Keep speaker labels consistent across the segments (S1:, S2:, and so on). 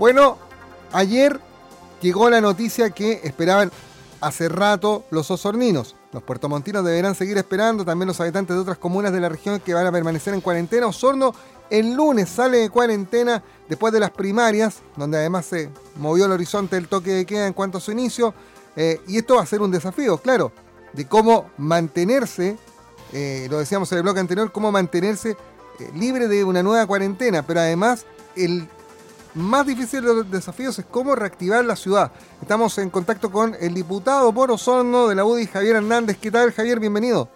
S1: Bueno, ayer llegó la noticia que esperaban hace rato los osorninos. Los puertomontinos deberán seguir esperando, también los habitantes de otras comunas de la región que van a permanecer en cuarentena. Osorno el lunes sale de cuarentena después de las primarias, donde además se movió el horizonte del toque de queda en cuanto a su inicio. Eh, y esto va a ser un desafío, claro, de cómo mantenerse, eh, lo decíamos en el bloque anterior, cómo mantenerse eh, libre de una nueva cuarentena, pero además el más difícil de los desafíos es cómo reactivar la ciudad. Estamos en contacto con el diputado por Osorno de la UDI, Javier Hernández. ¿Qué tal, Javier? Bienvenido.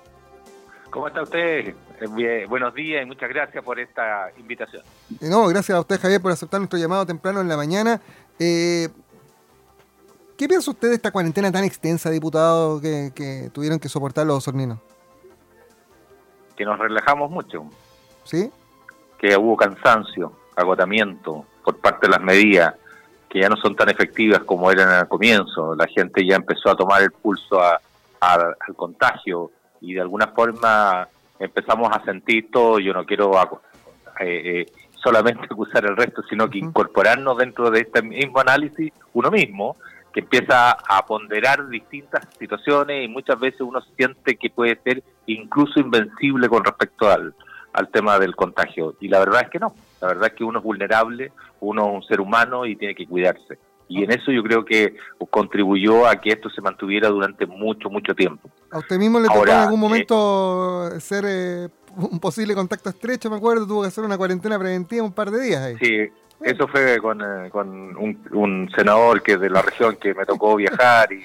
S2: ¿Cómo está usted? Eh, buenos días y muchas gracias por esta invitación.
S1: Eh, no, gracias a usted, Javier, por aceptar nuestro llamado temprano en la mañana. Eh, ¿Qué piensa usted de esta cuarentena tan extensa, diputado, que, tuvieron que soportar los osorninos?
S2: Que nos relajamos mucho.
S1: ¿Sí?
S2: Que hubo cansancio, agotamiento, por parte de las medidas que ya no son tan efectivas como eran al comienzo. La gente ya empezó a tomar el pulso al contagio y de alguna forma empezamos a sentir todo. Yo no quiero eh, eh, solamente acusar el resto, sino que incorporarnos dentro de este mismo análisis uno mismo, que empieza a ponderar distintas situaciones y muchas veces uno siente que puede ser incluso invencible con respecto al, al tema del contagio. Y la verdad es que no. La verdad es que uno es vulnerable, uno es un ser humano y tiene que cuidarse. Y en eso yo creo que contribuyó a que esto se mantuviera durante mucho, mucho tiempo.
S1: ¿A usted mismo le tocó en algún momento ser eh, un posible contacto estrecho? Me acuerdo, tuvo que hacer una cuarentena preventiva un par de días ahí.
S2: Sí, eso fue con, eh, con un, un, senador que de la región que me tocó viajar y,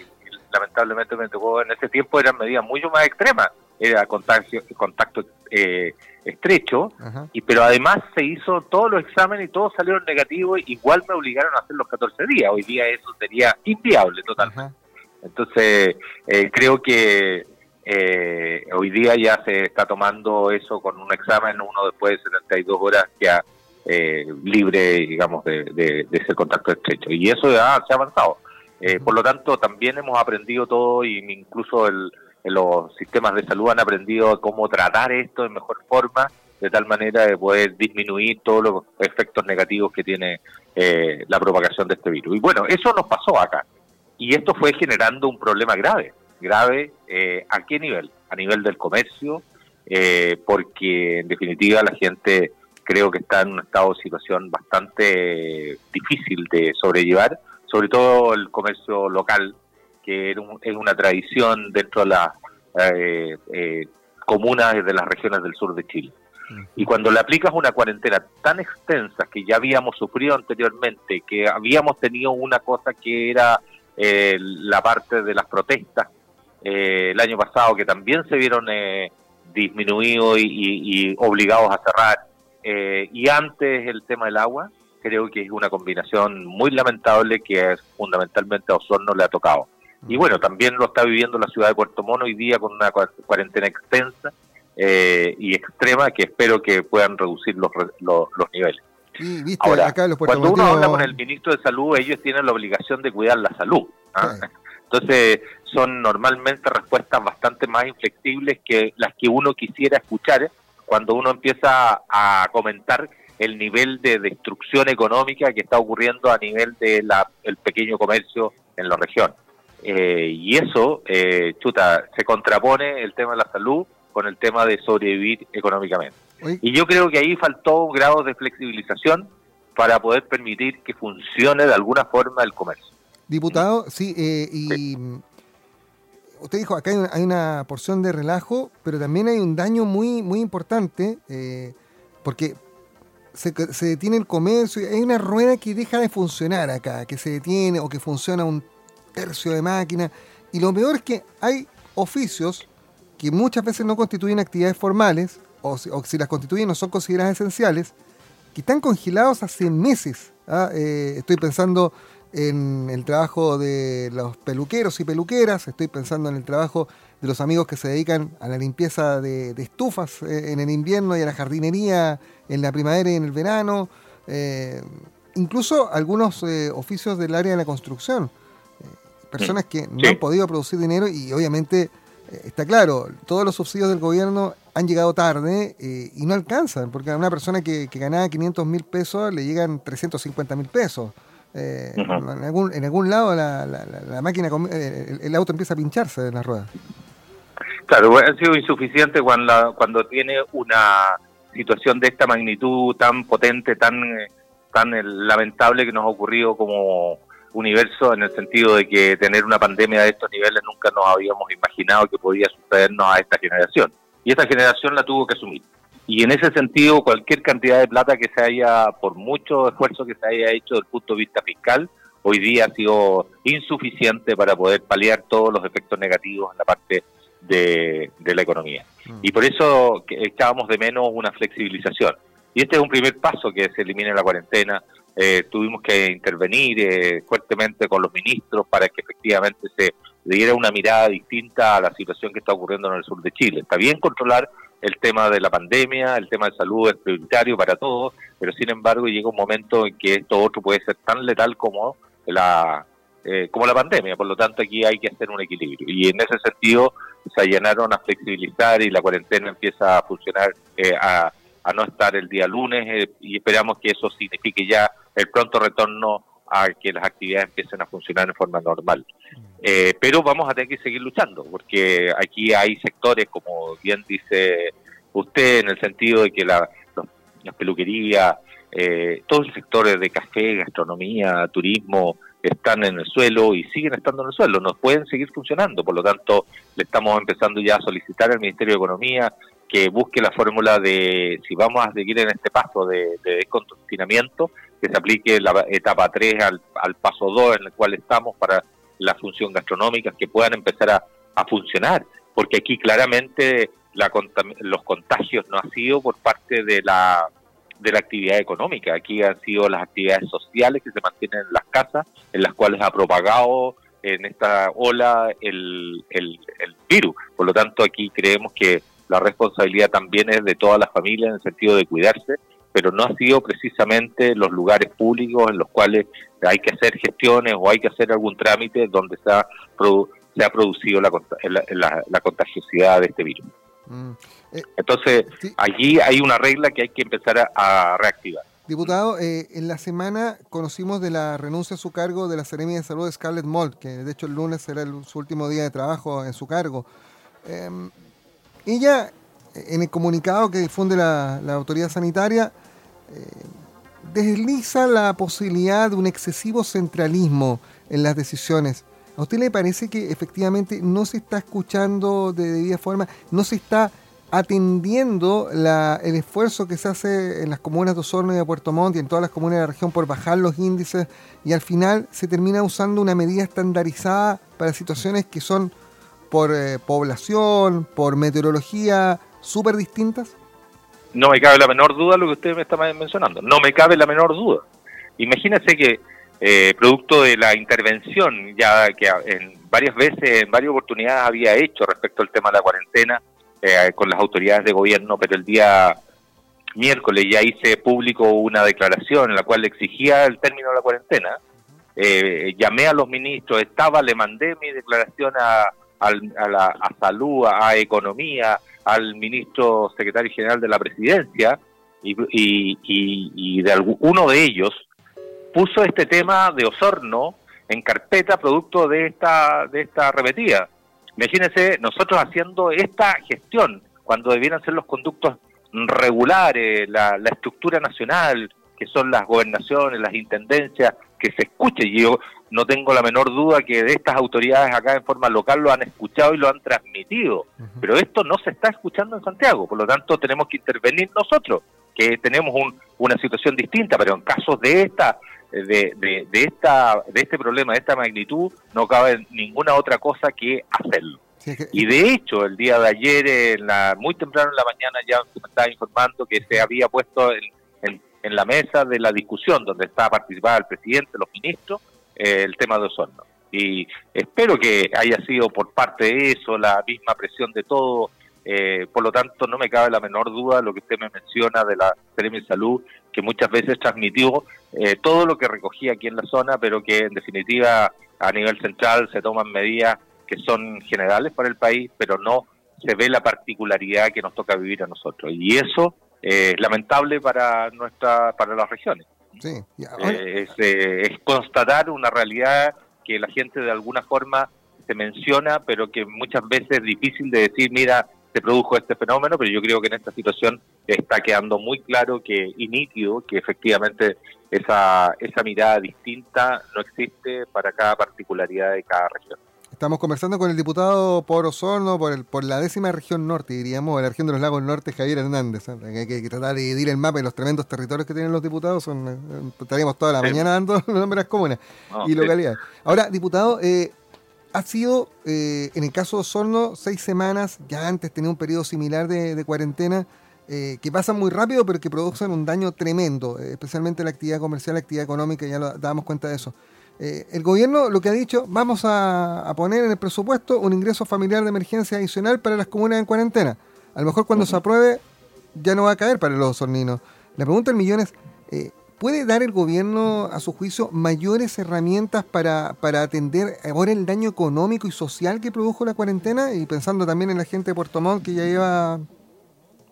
S2: lamentablemente me tocó en ese tiempo eran medidas mucho más extremas. Era contacto, contacto eh, estrecho, y pero además se hizo todos los exámenes y todos salieron negativos, igual me obligaron a hacer los 14 días, hoy día eso sería inviable totalmente. Entonces, eh, creo que eh, hoy día ya se está tomando eso con un examen, uno después de 72 horas ya eh, libre, digamos, de, de, ese contacto estrecho. Y eso ya se ha avanzado. Por lo tanto, también hemos aprendido todo, y incluso el, los sistemas de salud han aprendido cómo tratar esto de mejor forma, de tal manera de poder disminuir todos los efectos negativos que tiene eh, la propagación de este virus. Y bueno, eso nos pasó acá. Y esto fue generando un problema grave. Grave, eh, ¿a qué nivel? A nivel del comercio, eh, porque en definitiva la gente creo que está en un estado de situación bastante difícil de sobrellevar, sobre todo el comercio local, que es una tradición dentro de las eh, eh, comunas de las regiones del sur de Chile. Y cuando le aplicas una cuarentena tan extensa que ya habíamos sufrido anteriormente, que habíamos tenido una cosa que era eh, la parte de las protestas el año pasado, que también se vieron disminuidos y, obligados a cerrar, y antes el tema del agua, creo que es una combinación muy lamentable que fundamentalmente a Osorno le ha tocado. Y bueno, también lo está viviendo la ciudad de Puerto Mono hoy día con una cuarentena extensa eh, y extrema que espero que puedan reducir los, los, niveles. Ahora, cuando uno habla con el ministro de Salud, ellos tienen la obligación de cuidar la salud. ¿ah? Entonces, son normalmente respuestas bastante más inflexibles que las que uno quisiera escuchar cuando uno empieza a comentar el nivel de destrucción económica que está ocurriendo a nivel del el pequeño comercio en la región. Eh, y eso, eh, chuta, se contrapone el tema de la salud con el tema de sobrevivir económicamente. Y yo creo que ahí faltó un grado de flexibilización para poder permitir que funcione de alguna forma el comercio.
S1: Diputado, sí, eh, y usted dijo, acá hay una, porción de relajo, pero también hay un daño muy, muy importante, porque se, detiene el comercio, hay una rueda que deja de funcionar acá, que se detiene o que funciona un tercio de máquina. Y lo peor es que hay oficios que muchas veces no constituyen actividades formales, o si, las constituyen no son consideradas esenciales, que están congelados hace meses. ¿ah? Eh, estoy pensando en el trabajo de los peluqueros y peluqueras, estoy pensando en el trabajo de los amigos que se dedican a la limpieza de, estufas eh, en el invierno y a la jardinería en la primavera y en el verano, eh, incluso algunos oficios del área de la construcción personas que no han podido producir dinero y obviamente eh, está claro, todos los subsidios del gobierno han llegado tarde eh, y no alcanzan, porque a una persona que, ganaba 500 mil pesos le llegan 350 mil pesos. Eh, en, algún, en algún lado la, la, máquina, el, el, auto empieza a pincharse en las ruedas.
S2: Claro, ha sido insuficiente cuando, cuando tiene una situación de esta magnitud tan potente, tan, tan lamentable que nos ha ocurrido como universo en el sentido de que tener una pandemia de estos niveles nunca nos habíamos imaginado que podía sucedernos a esta generación. Y esta generación la tuvo que asumir. Y en ese sentido, cualquier cantidad de plata que se haya, por mucho esfuerzo que se haya hecho desde el punto de vista fiscal, hoy día ha sido insuficiente para poder paliar todos los efectos negativos en la parte de, la economía. Mm. Y por eso echábamos de menos una flexibilización. Y este es un primer paso que se elimine la cuarentena. Eh, tuvimos que intervenir eh, fuertemente con los ministros para que efectivamente se diera una mirada distinta a la situación que está ocurriendo en el sur de Chile. Está bien controlar el tema de la pandemia, el tema de salud es prioritario para todos, pero sin embargo llega un momento en que esto otro puede ser tan letal como la eh, como la pandemia, por lo tanto aquí hay que hacer un equilibrio. Y en ese sentido se allanaron a flexibilizar y la cuarentena empieza a funcionar, eh, a, no estar el día lunes eh, y esperamos que eso signifique ya el pronto retorno a que las actividades empiecen a funcionar en forma normal. pero vamos a tener que seguir luchando, porque aquí hay sectores, como bien dice usted, en el sentido de que la, las peluquerías, todos los sectores de café, gastronomía, turismo, están en el suelo y siguen estando en el suelo, no pueden seguir funcionando. Por lo tanto, le estamos empezando ya a solicitar al Ministerio de Economía que busque la fórmula de, si vamos a seguir en este paso de, de que se aplique la etapa 3 al, al paso 2 en el cual estamos para la función gastronómica, que puedan empezar a, a funcionar, porque aquí claramente la, los contagios no han sido por parte de la de la actividad económica. Aquí han sido las actividades sociales que se mantienen en las casas, en las cuales ha propagado en esta ola el, el, virus. Por lo tanto, aquí creemos que la responsabilidad también es de todas las familias en el sentido de cuidarse, pero no ha sido precisamente los lugares públicos en los cuales hay que hacer gestiones o hay que hacer algún trámite donde se ha, se ha producido la, la, la contagiosidad de este virus. Mm. Eh, Entonces, allí hay una regla que hay que empezar a, reactivar.
S1: Diputado, eh, en la semana conocimos de la renuncia a su cargo de la Seremia de Salud de Scarlett Mold, que de hecho el lunes será su último día de trabajo en su cargo. Em, ella, en el comunicado que difunde la, autoridad sanitaria, eh, desliza la posibilidad de un excesivo centralismo en las decisiones. ¿A usted le parece que efectivamente no se está escuchando de debida forma, no se está atendiendo el esfuerzo que se hace en las comunas de Osorno y de Puerto Montt y en todas las comunas de la región por bajar los índices y al final se termina usando una medida estandarizada para situaciones que son por eh, población, por meteorología, súper distintas?
S2: No me cabe la menor duda lo que usted me está mencionando, no me cabe la menor duda. Imagínese que eh, producto de la intervención ya que en varias veces, en varias oportunidades había hecho respecto al tema de la cuarentena eh, con las autoridades de gobierno, pero el día miércoles ya hice público una declaración en la cual exigía el término de la cuarentena. Eh, llamé a los ministros, estaba, le mandé mi declaración a, la, a salud, a, economía, al ministro secretario general de la presidencia y, y, de uno de ellos puso este tema de Osorno en carpeta producto de esta, de esta repetida. Imagínense nosotros haciendo esta gestión cuando debieran ser los conductos regulares, la, la estructura nacional, que son las gobernaciones, las intendencias, que se escuche. Y yo no tengo la menor duda que de estas autoridades acá en forma local lo han escuchado y lo han transmitido. Pero esto no se está escuchando en Santiago, por lo tanto tenemos que intervenir nosotros, que tenemos un, una situación distinta, pero en casos de esta de, de, esta, de este problema, de esta magnitud, no cabe ninguna otra cosa que hacerlo. Y de hecho, el día de ayer, en la, muy temprano en la mañana, ya se me estaba informando que se había puesto en, en, la mesa de la discusión, donde estaba participando el presidente, los ministros, eh, el tema de Osorno. Y espero que haya sido por parte de eso, la misma presión de todo. Eh, por lo tanto, no me cabe la menor duda lo que usted me menciona de la Seremi Salud, que muchas veces transmitió eh, todo lo que recogía aquí en la zona, pero que en definitiva a nivel central se toman medidas que son generales para el país, pero no se ve la particularidad que nos toca vivir a nosotros. Y eso es lamentable para, nuestra, para las regiones. Sí. Es, es constatar una realidad que la gente de alguna forma se menciona, pero que muchas veces es difícil de decir, mira, se produjo este fenómeno, pero yo creo que en esta situación está quedando muy claro que y nítido que efectivamente esa, esa mirada distinta no existe para cada particularidad de cada región.
S1: Estamos conversando con el diputado por Osorno, por, el, por la décima región norte, diríamos, la región de los lagos norte, Javier Hernández. ¿eh? Hay, que, tratar de dividir el mapa y los tremendos territorios que tienen los diputados. Son, eh, estaríamos toda la mañana dando los nombres de las comunas y localidades. Ahora, diputado, eh, ha sido, eh, en el caso de Osorno, seis semanas, ya antes tenía un periodo similar de, cuarentena, eh, que pasan muy rápido, pero que producen un daño tremendo, especialmente la actividad comercial, la actividad económica, ya lo damos cuenta de eso. El gobierno lo que ha dicho, vamos a, poner en el presupuesto un ingreso familiar de emergencia adicional para las comunas en cuarentena. A lo mejor cuando se apruebe ya no va a caer para los osorninos. La pregunta del millón es, ¿Puede dar el gobierno, a su juicio, mayores herramientas para, para atender ahora el daño económico y social que produjo la cuarentena? Y pensando también en la gente de Puerto Montt que ya lleva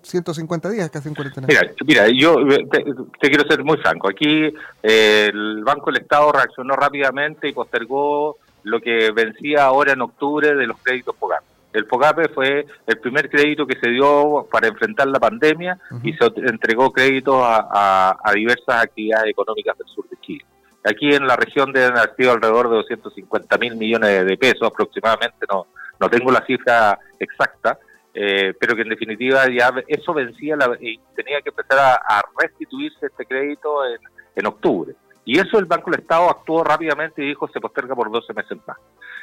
S1: 150 días casi en cuarentena.
S2: Mira, mira yo te, quiero ser muy franco. Aquí eh, el Banco del Estado reaccionó rápidamente y postergó lo que vencía ahora en octubre de los créditos POGAM. El FOGAPE fue el primer crédito que se dio para enfrentar la pandemia y se entregó créditos a, diversas actividades económicas del sur de Chile. Aquí en la región deben haber sido alrededor de 250 mil millones de pesos aproximadamente, no, no tengo la cifra exacta, eh, pero que en definitiva ya eso vencía y tenía que empezar a, restituirse este crédito en, en octubre. Y eso el Banco del Estado actuó rápidamente y dijo se posterga por 12 meses más.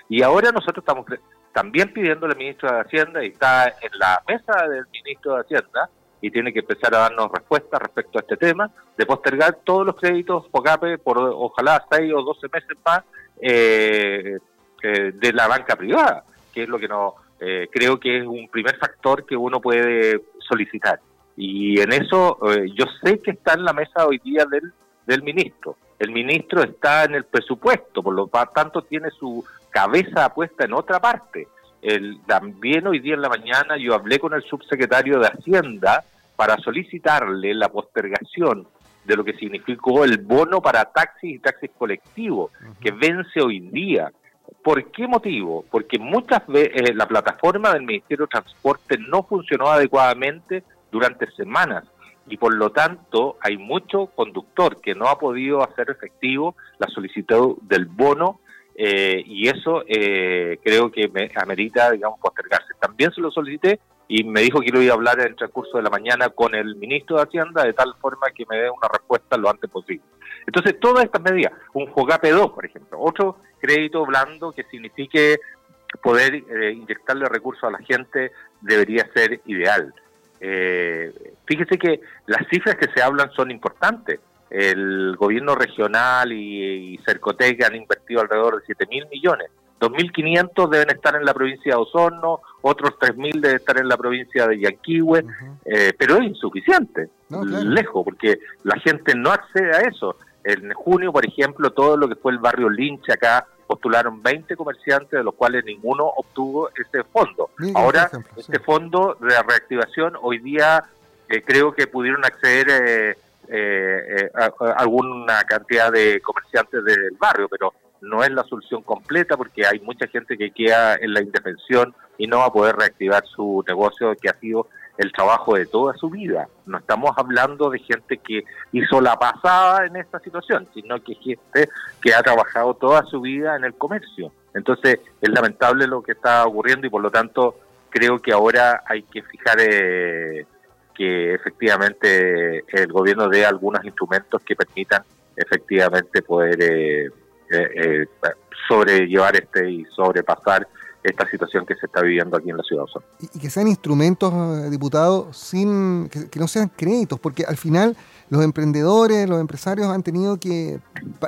S2: Y ahora nosotros estamos también pidiéndole al ministro de Hacienda, y está en la mesa del ministro de Hacienda, y tiene que empezar a darnos respuestas respecto a este tema, de postergar todos los créditos FOCAPE por ojalá 6 o 12 meses más eh, eh, de la banca privada, que es lo que no eh, creo que es un primer factor que uno puede solicitar. Y en eso yo sé que está en la mesa hoy día del, del ministro. El ministro está en el presupuesto, por lo tanto tiene su cabeza puesta en otra parte. El, también hoy día en la mañana yo hablé con el subsecretario de Hacienda para solicitarle la postergación de lo que significó el bono para taxis y taxis colectivos, que vence hoy día. ¿Por qué motivo? Porque muchas veces eh, la plataforma del Ministerio de Transporte no funcionó adecuadamente durante semanas y por lo tanto hay mucho conductor que no ha podido hacer efectivo la solicitud del bono eh, y eso eh, creo que me amerita, digamos, postergarse. También se lo solicité y me dijo que lo iba a hablar en el transcurso de la mañana con el ministro de Hacienda de tal forma que me dé una respuesta lo antes posible. Entonces, todas estas medidas, un FOGAPE 2, por ejemplo, otro crédito blando que signifique poder eh, inyectarle recursos a la gente debería ser ideal. fíjese que las cifras que se hablan son importantes el gobierno regional y, Cercotec han invertido alrededor de 7 mil millones. 2.500 deben estar en la provincia de Osorno, otros 3.000 deben estar en la provincia de Yanquihue, eh, pero es insuficiente, lejos, porque la gente no accede a eso. En junio, por ejemplo, todo lo que fue el barrio Lynch acá postularon 20 comerciantes, de los cuales ninguno obtuvo ese fondo. Ahora, este fondo de reactivación, hoy día eh, creo que pudieron acceder eh alguna cantidad de comerciantes del barrio, pero no es la solución completa porque hay mucha gente que queda en la indefensión y no va a poder reactivar su negocio que ha sido el trabajo de toda su vida. No estamos hablando de gente que hizo la pasada en esta situación, sino que gente que ha trabajado toda su vida en el comercio. Entonces es lamentable lo que está ocurriendo y por lo tanto creo que ahora hay que fijar eh, que efectivamente el gobierno dé algunos instrumentos que permitan efectivamente poder eh, eh, eh, sobrellevar este y sobrepasar esta situación que se está viviendo aquí en la ciudad
S1: de Y, que sean instrumentos, diputados, sin que, no sean créditos, porque al final los emprendedores, los empresarios han tenido que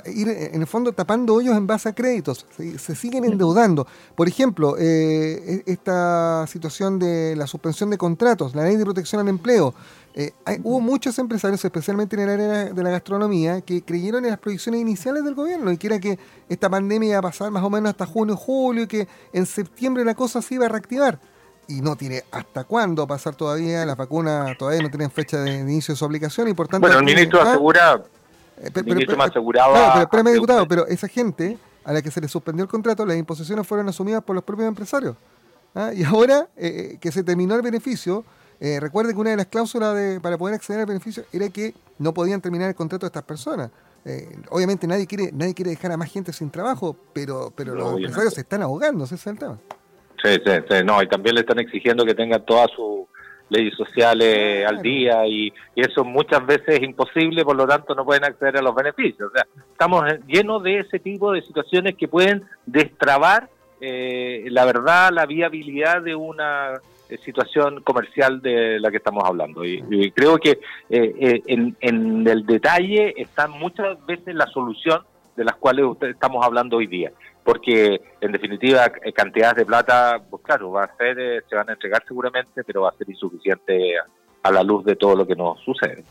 S1: ir, en el fondo, tapando hoyos en base a créditos. Se, siguen endeudando. Por ejemplo, eh, e, esta situación de la suspensión de contratos, la ley de protección al empleo. Eh, hubo muchos empresarios, especialmente en el área de la gastronomía, que creyeron en las proyecciones iniciales del gobierno y que era que esta pandemia iba a pasar más o menos hasta junio, julio y que en septiembre la cosa se iba a reactivar y no tiene hasta cuándo pasar todavía, las vacunas todavía no tienen fecha de inicio de su aplicación y por tanto...
S2: Bueno, el ministro asegura Eh, el ministro me aseguraba...
S1: Claro, pero espérame, diputado, pero esa gente a la que se le suspendió el contrato, las imposiciones fueron asumidas por los propios empresarios. ¿ah? Y ahora eh, que se terminó el beneficio, eh, recuerde que una de las cláusulas de, para poder acceder al beneficio era que no podían terminar el contrato de estas personas. Eh, obviamente nadie quiere nadie quiere dejar a más gente sin trabajo, pero pero los empresarios se están ahogando, ese es el tema.
S2: Sí, sí, sí, no, y también le están exigiendo que tengan todas sus leyes sociales al día y, eso muchas veces es imposible, por lo tanto no pueden acceder a los beneficios. O sea, estamos llenos de ese tipo de situaciones que pueden destrabar eh, la verdad, la viabilidad de una situación comercial de la que estamos hablando. Y, creo que eh, en, en, el detalle está muchas veces la solución de las cuales usted, estamos hablando hoy día. Porque, en definitiva, cantidades de plata, pues claro, va a ser, se van a entregar seguramente, pero va a ser insuficiente a, la luz de todo lo que nos sucede.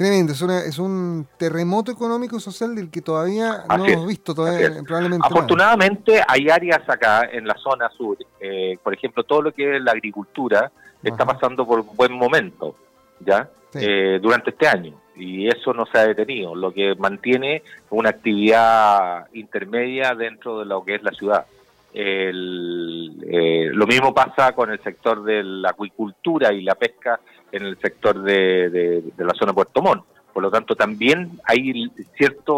S1: Tremendo, es, es un terremoto económico y social del que todavía no hemos visto, todavía, probablemente.
S2: Afortunadamente hay áreas acá en la zona sur, eh, por ejemplo, todo lo que es la agricultura está pasando por un buen momento, ¿ya? Eh, durante este año, y eso no se ha detenido, lo que mantiene una actividad intermedia dentro de lo que es la ciudad. El, eh, lo mismo pasa con el sector de la acuicultura y la pesca en el sector de, la zona de Puerto Montt. Por lo tanto, también hay cierta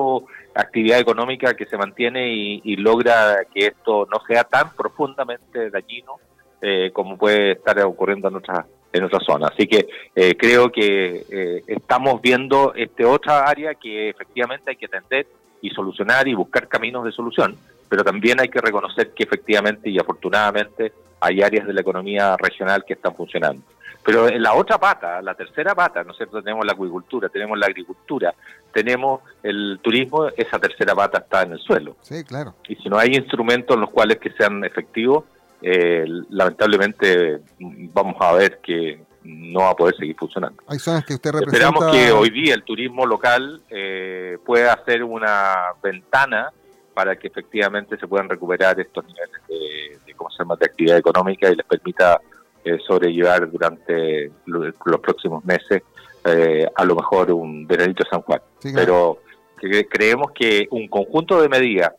S2: actividad económica que se mantiene y, logra que esto no sea tan profundamente dañino eh, como puede estar ocurriendo en otras en otra zona. Así que eh, creo que eh, estamos viendo este otra área que efectivamente hay que atender y solucionar y buscar caminos de solución, pero también hay que reconocer que efectivamente y afortunadamente hay áreas de la economía regional que están funcionando. Pero en la otra pata, la tercera pata, ¿no es cierto? Tenemos la acuicultura, tenemos la agricultura, tenemos el turismo, esa tercera pata está en el suelo.
S1: Sí, claro.
S2: Y si no hay instrumentos en los cuales que sean efectivos, eh, lamentablemente vamos a ver que no va a poder seguir funcionando.
S1: Hay zonas que usted representa...
S2: Esperamos que hoy día el turismo local eh, pueda hacer una ventana para que efectivamente se puedan recuperar estos niveles de, de, ¿cómo se llama? de actividad económica y les permita eh, sobrellevar durante los próximos meses eh, a lo mejor un veranito San Juan. Pero creemos que un conjunto de medidas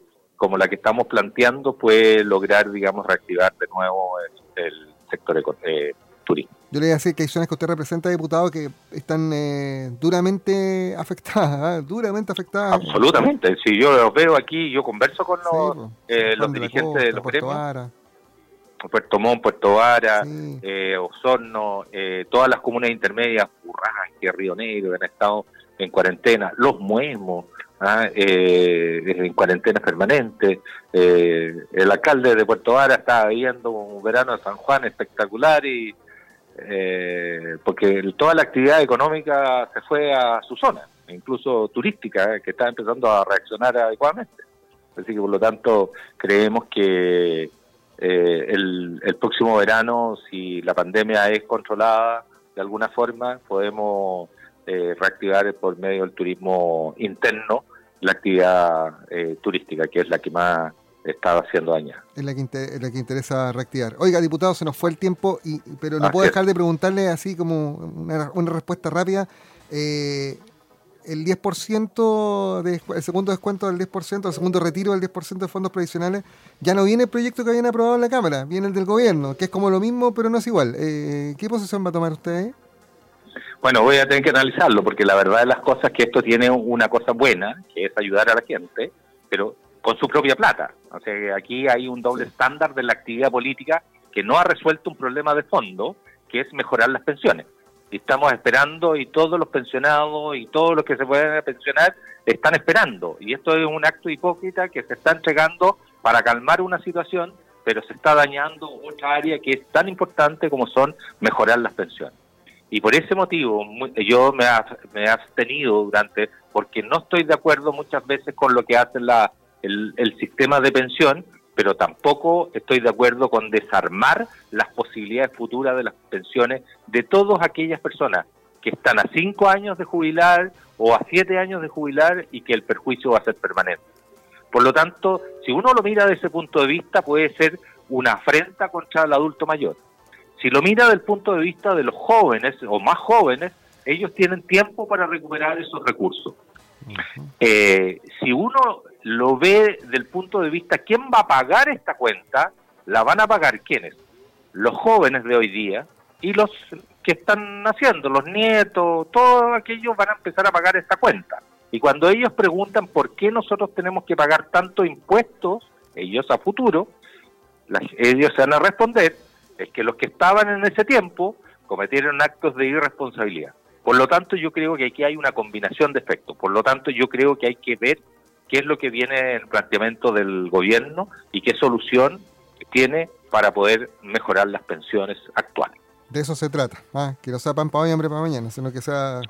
S2: como la que estamos planteando puede lograr, digamos, reactivar de nuevo el, sector eh, turismo.
S1: Yo le voy a decir que hay zonas que usted representa, diputado, que están eh, duramente afectadas, ¿ah? duramente afectadas.
S2: Absolutamente. Si yo los veo aquí, yo converso con los, eh, los dirigentes de, los gremios. Puerto Montt, Puerto Vara, eh, Osorno, eh, todas las comunas intermedias, Burrasque, Río Negro, que han estado en cuarentena, los Muesmos, ¿ah? eh, en cuarentena permanente. el alcalde de Puerto Vara estaba viendo un verano de San Juan espectacular y porque toda la actividad económica se fue a su zona, incluso turística, que está empezando a reaccionar adecuadamente. Así que por lo tanto creemos que eh, el, próximo verano, si la pandemia es controlada de alguna forma, podemos eh, reactivar por medio del turismo interno la actividad eh, turística, que es la que más estaba haciendo daña.
S1: Es la que, la que interesa reactivar. Oiga, diputado, se nos fue el tiempo, y, pero no puedo dejar de preguntarle así como una, una respuesta rápida. Eh, el 10%, de, el segundo descuento del 10%, el segundo retiro del 10% de fondos previsionales, ya no viene el proyecto que habían aprobado en la Cámara, viene el del gobierno, que es como lo mismo, pero no es igual. Eh, ¿Qué posición va a tomar usted?
S2: Bueno, voy a tener que analizarlo, porque la verdad de las cosas es que esto tiene una cosa buena, que es ayudar a la gente, pero con su propia plata. O sea, que aquí hay un doble estándar de la actividad política que no ha resuelto un problema de fondo, que es mejorar las pensiones estamos esperando y todos los pensionados y todos los que se pueden pensionar están esperando. Y esto es un acto hipócrita que se está entregando para calmar una situación, pero se está dañando otra área que es tan importante como son mejorar las pensiones. Y por ese motivo yo me, he abstenido durante, porque no estoy de acuerdo muchas veces con lo que hace la, el, el sistema de pensión, pero tampoco estoy de acuerdo con desarmar las posibilidades futuras de las pensiones de todas aquellas personas que están a cinco años de jubilar o a siete años de jubilar y que el perjuicio va a ser permanente. Por lo tanto, si uno lo mira desde ese punto de vista, puede ser una afrenta contra el adulto mayor. Si lo mira desde el punto de vista de los jóvenes o más jóvenes, ellos tienen tiempo para recuperar esos recursos. Eh, si uno lo ve del punto de vista, ¿quién va a pagar esta cuenta? La van a pagar quiénes? Los jóvenes de hoy día y los que están naciendo, los nietos, todos aquellos van a empezar a pagar esta cuenta. Y cuando ellos preguntan por qué nosotros tenemos que pagar tanto impuestos, ellos a futuro, ellos se van a responder, es que los que estaban en ese tiempo cometieron actos de irresponsabilidad. Por lo tanto, yo creo que aquí hay una combinación de efectos. Por lo tanto, yo creo que hay que ver qué es lo que viene en el planteamiento del gobierno y qué solución tiene para poder mejorar las pensiones actuales.
S1: De eso se trata, ¿ah? que no sea pan para hoy, hambre para mañana, sino que sea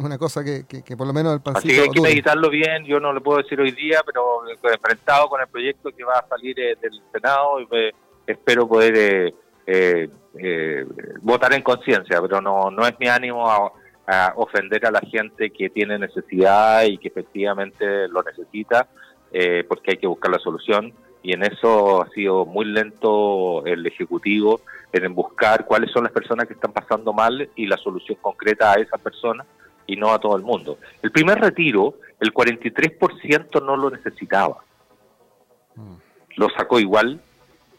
S1: una, cosa que, por lo menos el pancito...
S2: Así que hay que meditarlo bien, yo no lo puedo decir hoy día, pero enfrentado con el proyecto que va a salir eh, del Senado, espero poder eh, eh, votar en conciencia, pero no, no es mi ánimo a, a ofender a la gente que tiene necesidad y que efectivamente lo necesita, eh, porque hay que buscar la solución. Y en eso ha sido muy lento el Ejecutivo en buscar cuáles son las personas que están pasando mal y la solución concreta a esas personas y no a todo el mundo. El primer retiro, el 43% no lo necesitaba. Mm. Lo sacó igual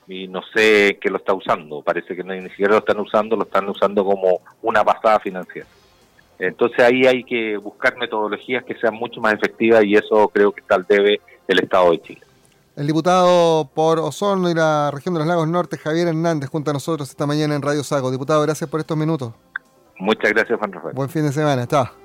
S2: y no sé qué lo está usando. Parece que ni siquiera lo están usando, lo están usando como una pasada financiera. Entonces ahí hay que buscar metodologías que sean mucho más efectivas y eso creo que está al debe del Estado de Chile.
S1: El diputado por Osorno y la región de los Lagos Norte, Javier Hernández, junto a nosotros esta mañana en Radio Sago. Diputado, gracias por estos minutos.
S2: Muchas gracias, Juan Rafael.
S1: Buen fin de semana. Chao.